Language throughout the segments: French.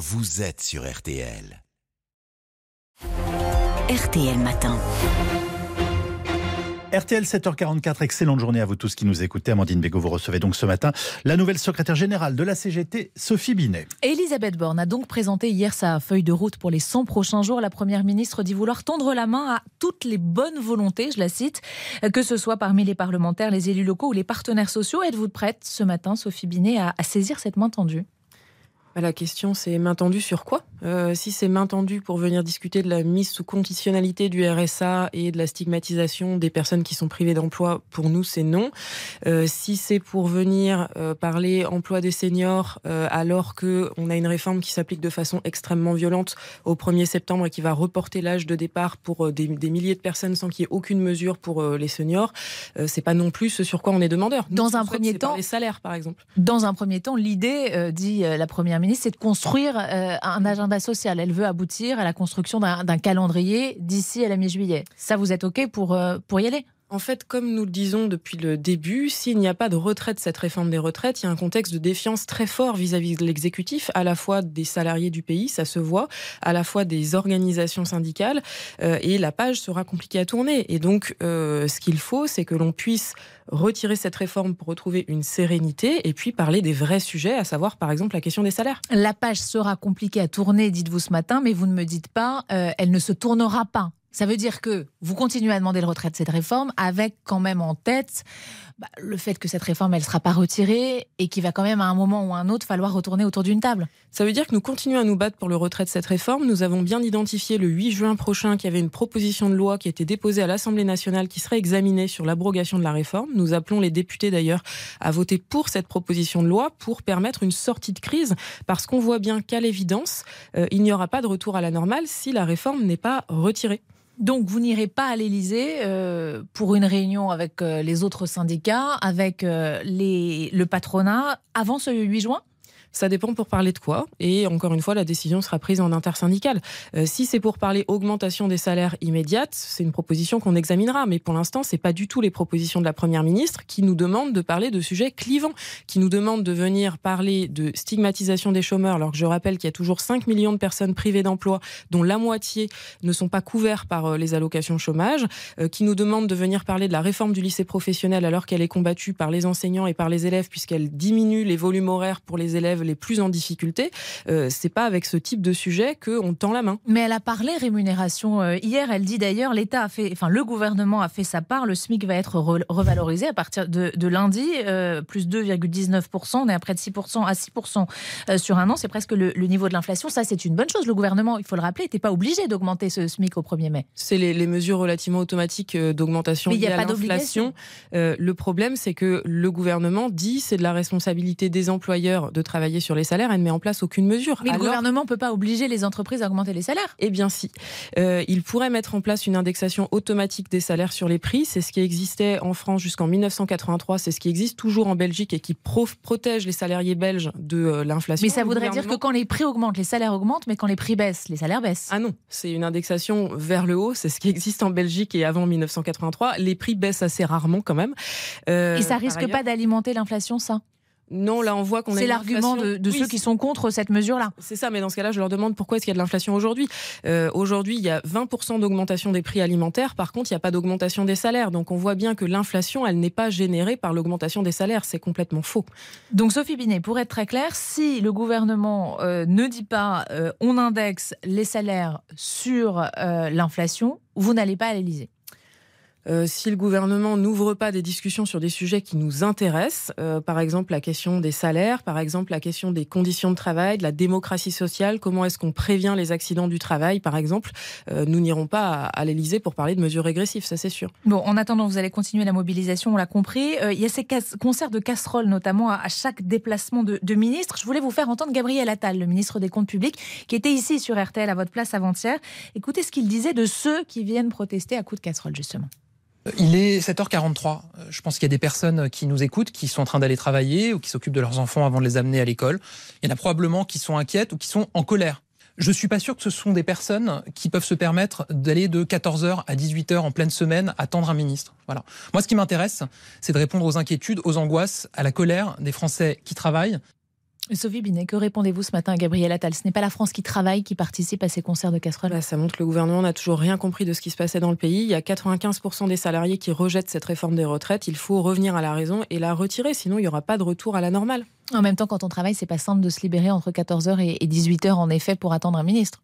vous êtes sur RTL. RTL Matin. RTL 7h44, excellente journée à vous tous qui nous écoutez. Amandine Bégaud, vous recevez donc ce matin la nouvelle secrétaire générale de la CGT, Sophie Binet. Elisabeth Borne a donc présenté hier sa feuille de route pour les 100 prochains jours. La Première ministre dit vouloir tendre la main à toutes les bonnes volontés, je la cite, que ce soit parmi les parlementaires, les élus locaux ou les partenaires sociaux. Êtes-vous prête ce matin, Sophie Binet, à, saisir cette main tendue? La question, c'est main tendue sur quoi? Euh, Si c'est main tendue pour venir discuter de la mise sous conditionnalité du RSA et de la stigmatisation des personnes qui sont privées d'emploi, pour nous, c'est non. Euh, si c'est pour venir euh, parler emploi des seniors, alors que on a une réforme qui s'applique de façon extrêmement violente au 1er septembre et qui va reporter l'âge de départ pour des, milliers de personnes sans qu'il y ait aucune mesure pour les seniors, c'est pas non plus ce sur quoi on est demandeur. Dans un premier temps, les salaires, par exemple. Dans un premier temps, l'idée, dit la première ministre, c'est de construire euh, un agenda social. Elle veut aboutir à la construction d'un calendrier d'ici à la mi-juillet. Ça, vous êtes OK pour, euh, pour y aller? En fait, comme nous le disons depuis le début, s'il n'y a pas de retrait de cette réforme des retraites, il y a un contexte de défiance très fort vis-à-vis de l'exécutif, à la fois des salariés du pays, ça se voit, à la fois des organisations syndicales, euh, et la page sera compliquée à tourner. Et donc, euh, ce qu'il faut, c'est que l'on puisse retirer cette réforme pour retrouver une sérénité et puis parler des vrais sujets, à savoir par exemple la question des salaires. La page sera compliquée à tourner, dites-vous ce matin, mais vous ne me dites pas, euh, elle ne se tournera pas. Ça veut dire que vous continuez à demander le retrait de cette réforme avec quand même en tête bah, le fait que cette réforme, elle ne sera pas retirée et qu'il va quand même à un moment ou à un autre falloir retourner autour d'une table. Ça veut dire que nous continuons à nous battre pour le retrait de cette réforme. Nous avons bien identifié le 8 juin prochain qu'il y avait une proposition de loi qui était déposée à l'Assemblée nationale qui serait examinée sur l'abrogation de la réforme. Nous appelons les députés d'ailleurs à voter pour cette proposition de loi pour permettre une sortie de crise parce qu'on voit bien qu'à l'évidence, euh, il n'y aura pas de retour à la normale si la réforme n'est pas retirée. Donc vous n'irez pas à l'Élysée euh, pour une réunion avec euh, les autres syndicats, avec euh, les, le patronat, avant ce 8 juin ça dépend pour parler de quoi. Et encore une fois, la décision sera prise en intersyndical. Euh, si c'est pour parler augmentation des salaires immédiates, c'est une proposition qu'on examinera. Mais pour l'instant, c'est pas du tout les propositions de la première ministre qui nous demandent de parler de sujets clivants, qui nous demandent de venir parler de stigmatisation des chômeurs, alors que je rappelle qu'il y a toujours 5 millions de personnes privées d'emploi, dont la moitié ne sont pas couverts par euh, les allocations chômage, euh, qui nous demandent de venir parler de la réforme du lycée professionnel alors qu'elle est combattue par les enseignants et par les élèves puisqu'elle diminue les volumes horaires pour les élèves les plus en difficulté. Euh, c'est pas avec ce type de sujet qu'on tend la main. Mais elle a parlé rémunération euh, hier. Elle dit d'ailleurs l'État a fait, enfin le gouvernement a fait sa part. Le SMIC va être revalorisé à partir de, lundi, euh, plus 2,19%. On est à près de 6% à 6% sur un an. C'est presque le, niveau de l'inflation. Ça, c'est une bonne chose. Le gouvernement, il faut le rappeler, n'était pas obligé d'augmenter ce SMIC au 1er mai. C'est les, mesures relativement automatiques d'augmentation liées à l'inflation. le problème, c'est que le gouvernement dit c'est de la responsabilité des employeurs de travailler sur les salaires, elle ne met en place aucune mesure. Mais le gouvernement ne peut pas obliger les entreprises à augmenter les salaires Eh bien si. Euh, il pourrait mettre en place une indexation automatique des salaires sur les prix. C'est ce qui existait en France jusqu'en 1983. C'est ce qui existe toujours en Belgique et qui protège les salariés belges de euh, l'inflation. Mais ça voudrait dire que quand les prix augmentent, les salaires augmentent, mais quand les prix baissent, les salaires baissent. Ah non, c'est une indexation vers le haut. C'est ce qui existe en Belgique et avant 1983. Les prix baissent assez rarement quand même. Euh, et ça risque pas d'alimenter l'inflation, ça? Non, là on voit qu'on C'est l'argument de, ceux qui sont contre cette mesure-là. C'est ça, mais dans ce cas-là, je leur demande pourquoi est-ce qu'il y a de l'inflation aujourd'hui. Euh, aujourd'hui, il y a 20% d'augmentation des prix alimentaires. Par contre, il n'y a pas d'augmentation des salaires. Donc on voit bien que l'inflation, elle n'est pas générée par l'augmentation des salaires. C'est complètement faux. Donc Sophie Binet, pour être très clair, si le gouvernement euh, ne dit pas euh, on indexe les salaires sur l'inflation, vous n'allez pas à l'Élysée. Euh, si le gouvernement n'ouvre pas des discussions sur des sujets qui nous intéressent, euh, par exemple la question des salaires, par exemple la question des conditions de travail, de la démocratie sociale, comment est-ce qu'on prévient les accidents du travail, par exemple, euh, nous n'irons pas à, l'Elysée pour parler de mesures régressives, ça c'est sûr. Bon, en attendant, vous allez continuer la mobilisation, on l'a compris. il y a ces concerts de casseroles, notamment à, chaque déplacement de, de ministre. Je voulais vous faire entendre Gabriel Attal, le ministre des Comptes publics, qui était ici sur RTL à votre place avant-hier. Écoutez ce qu'il disait de ceux qui viennent protester à coups de casserole, justement. Il est 7h43. Je pense qu'il y a des personnes qui nous écoutent, qui sont en train d'aller travailler ou qui s'occupent de leurs enfants avant de les amener à l'école. Il y en a probablement qui sont inquiètes ou qui sont en colère. Je suis pas sûr que ce sont des personnes qui peuvent se permettre d'aller de 14h à 18h en pleine semaine attendre un ministre. Voilà. Moi, ce qui m'intéresse, c'est de répondre aux inquiétudes, aux angoisses, à la colère des Français qui travaillent Sophie Binet, que répondez-vous ce matin à Gabriel Attal? Ce n'est pas la France qui travaille, qui participe à ces concerts de casseroles? Bah, Ça montre que le gouvernement n'a toujours rien compris de ce qui se passait dans le pays. Il y a 95% des salariés qui rejettent cette réforme des retraites. Il faut revenir à la raison et la retirer, sinon il n'y aura pas de retour à la normale. En même temps, quand on travaille, c'est pas simple de se libérer entre 14h et 18h, en effet, pour attendre un ministre.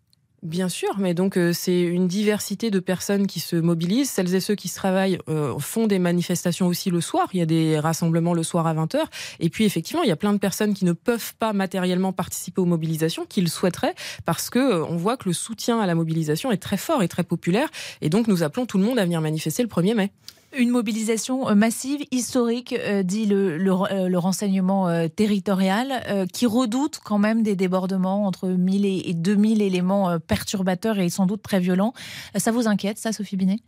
Bien sûr, mais donc euh, c'est une diversité de personnes qui se mobilisent. Celles et ceux qui se travaillent euh, font des manifestations aussi le soir. Il y a des rassemblements le soir à 20h. Et puis effectivement, il y a plein de personnes qui ne peuvent pas matériellement participer aux mobilisations, qui le souhaiteraient, parce que euh, on voit que le soutien à la mobilisation est très fort et très populaire. Et donc nous appelons tout le monde à venir manifester le 1er mai. Une mobilisation massive, historique, dit le, le, renseignement territorial, qui redoute quand même des débordements entre 1000 et 2000 éléments perturbateur et sans doute très violent. Ça vous inquiète, ça, Sophie Binet?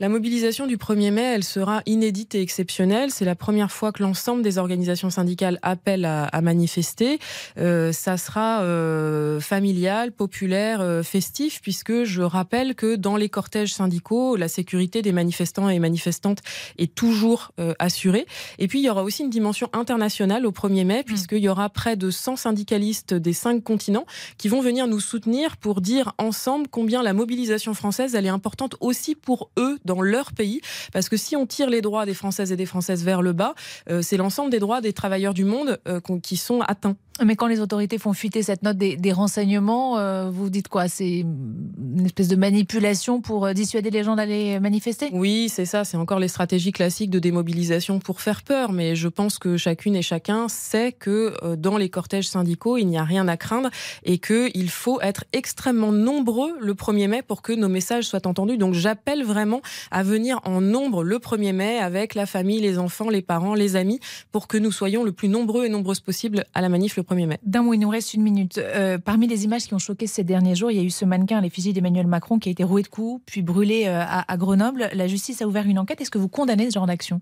La mobilisation du 1er mai, elle sera inédite et exceptionnelle. C'est la première fois que l'ensemble des organisations syndicales appellent à, manifester. Euh, ça sera euh, familial, populaire, euh, festif, puisque je rappelle que dans les cortèges syndicaux, la sécurité des manifestants et manifestantes est toujours assurée. Et puis, il y aura aussi une dimension internationale au 1er mai, hmm. puisqu'il y aura près de 100 syndicalistes des cinq continents qui vont venir nous soutenir pour dire ensemble combien la mobilisation française, elle est importante aussi pour eux dans leur pays. Parce que si on tire les droits des Françaises et des Françaises vers le bas, euh, c'est l'ensemble des droits des travailleurs du monde euh, qui sont atteints. Mais quand les autorités font fuiter cette note des, renseignements, euh, vous dites quoi? C'est une espèce de manipulation pour euh, dissuader les gens d'aller manifester? Oui, c'est ça. C'est encore les stratégies classiques de démobilisation pour faire peur. Mais je pense que chacune et chacun sait que euh, dans les cortèges syndicaux, il n'y a rien à craindre et qu'il faut être extrêmement nombreux le 1er mai pour que nos messages soient entendus. Donc j'appelle vraiment à venir en nombre le 1er mai avec la famille, les enfants, les parents, les amis, pour que nous soyons le plus nombreux et nombreuses possible à la manif le d'un mot, il nous reste une minute. Euh, parmi les images qui ont choqué ces derniers jours, il y a eu ce mannequin à l'effigie d'Emmanuel Macron qui a été roué de coups, puis brûlé euh, à, Grenoble. La justice a ouvert une enquête. Est-ce que vous condamnez ce genre d'action?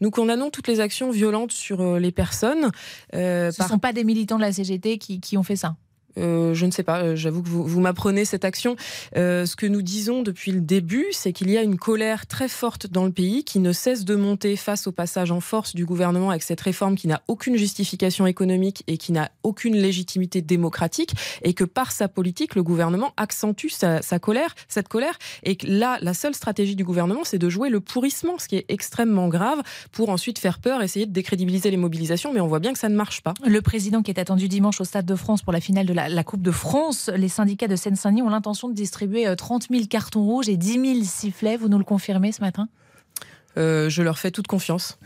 Nous condamnons toutes les actions violentes sur euh, les personnes. ce ne sont pas des militants de la CGT qui ont fait ça? Euh, je ne sais pas, euh, j'avoue que vous, m'apprenez cette action. Euh, ce que nous disons depuis le début, c'est qu'il y a une colère très forte dans le pays qui ne cesse de monter face au passage en force du gouvernement avec cette réforme qui n'a aucune justification économique et qui n'a aucune légitimité démocratique et que par sa politique, le gouvernement accentue sa, colère, cette colère. Et que là, la seule stratégie du gouvernement, c'est de jouer le pourrissement, ce qui est extrêmement grave pour ensuite faire peur, essayer de décrédibiliser les mobilisations, mais on voit bien que ça ne marche pas. Le président qui est attendu dimanche au Stade de France pour la finale de la la, Coupe de France. Les syndicats de Seine-Saint-Denis ont l'intention de distribuer 30 euh, 000 cartons rouges et 10 000 sifflets. Vous nous le confirmez ce matin? Euh, Je leur fais toute confiance.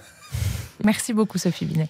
Merci beaucoup, Sophie Binet.